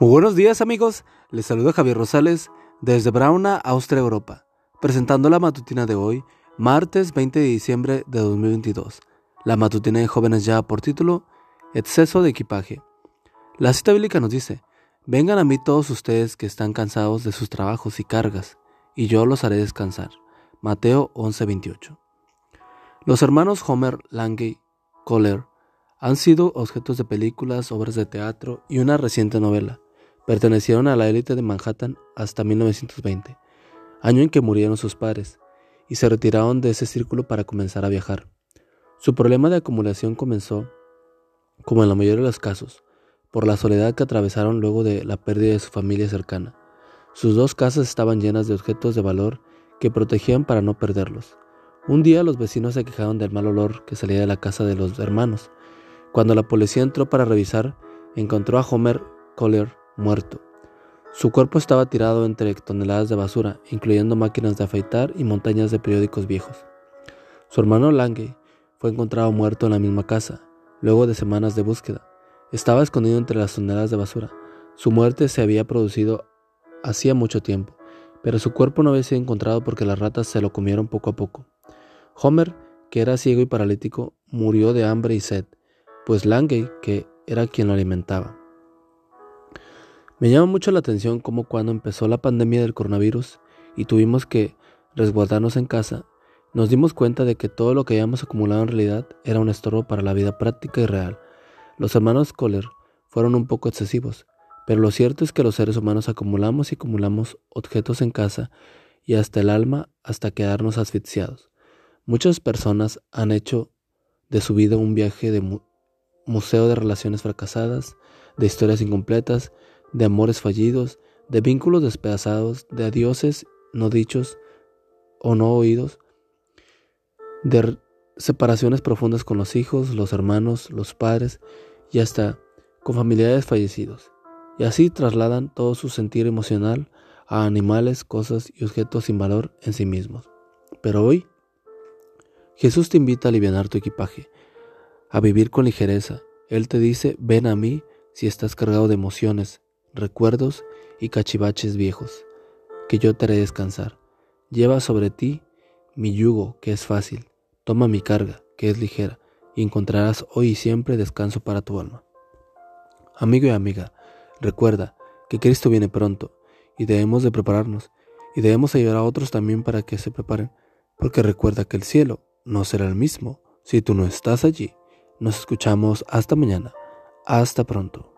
Muy buenos días amigos, les saluda Javier Rosales desde Brauna, Austria, Europa, presentando la matutina de hoy, martes 20 de diciembre de 2022. La matutina de jóvenes ya por título, Exceso de equipaje. La cita bíblica nos dice, vengan a mí todos ustedes que están cansados de sus trabajos y cargas, y yo los haré descansar. Mateo 11:28. Los hermanos Homer, Lange, Kohler han sido objetos de películas, obras de teatro y una reciente novela. Pertenecieron a la élite de Manhattan hasta 1920, año en que murieron sus padres, y se retiraron de ese círculo para comenzar a viajar. Su problema de acumulación comenzó, como en la mayoría de los casos, por la soledad que atravesaron luego de la pérdida de su familia cercana. Sus dos casas estaban llenas de objetos de valor que protegían para no perderlos. Un día los vecinos se quejaron del mal olor que salía de la casa de los hermanos, cuando la policía entró para revisar, encontró a Homer Collier muerto. Su cuerpo estaba tirado entre toneladas de basura, incluyendo máquinas de afeitar y montañas de periódicos viejos. Su hermano Lange fue encontrado muerto en la misma casa, luego de semanas de búsqueda. Estaba escondido entre las toneladas de basura. Su muerte se había producido hacía mucho tiempo, pero su cuerpo no había sido encontrado porque las ratas se lo comieron poco a poco. Homer, que era ciego y paralítico, murió de hambre y sed pues Lange, que era quien lo alimentaba. Me llama mucho la atención cómo cuando empezó la pandemia del coronavirus y tuvimos que resguardarnos en casa, nos dimos cuenta de que todo lo que habíamos acumulado en realidad era un estorbo para la vida práctica y real. Los hermanos Kohler fueron un poco excesivos, pero lo cierto es que los seres humanos acumulamos y acumulamos objetos en casa y hasta el alma hasta quedarnos asfixiados. Muchas personas han hecho de su vida un viaje de museo de relaciones fracasadas, de historias incompletas, de amores fallidos, de vínculos despedazados, de adioses no dichos o no oídos, de separaciones profundas con los hijos, los hermanos, los padres y hasta con familiares fallecidos. Y así trasladan todo su sentir emocional a animales, cosas y objetos sin valor en sí mismos. Pero hoy, Jesús te invita a aliviar tu equipaje, a vivir con ligereza. Él te dice, ven a mí si estás cargado de emociones, recuerdos y cachivaches viejos, que yo te haré descansar. Lleva sobre ti mi yugo, que es fácil, toma mi carga, que es ligera, y encontrarás hoy y siempre descanso para tu alma. Amigo y amiga, recuerda que Cristo viene pronto, y debemos de prepararnos, y debemos ayudar a otros también para que se preparen, porque recuerda que el cielo no será el mismo si tú no estás allí. Nos escuchamos hasta mañana. Hasta pronto.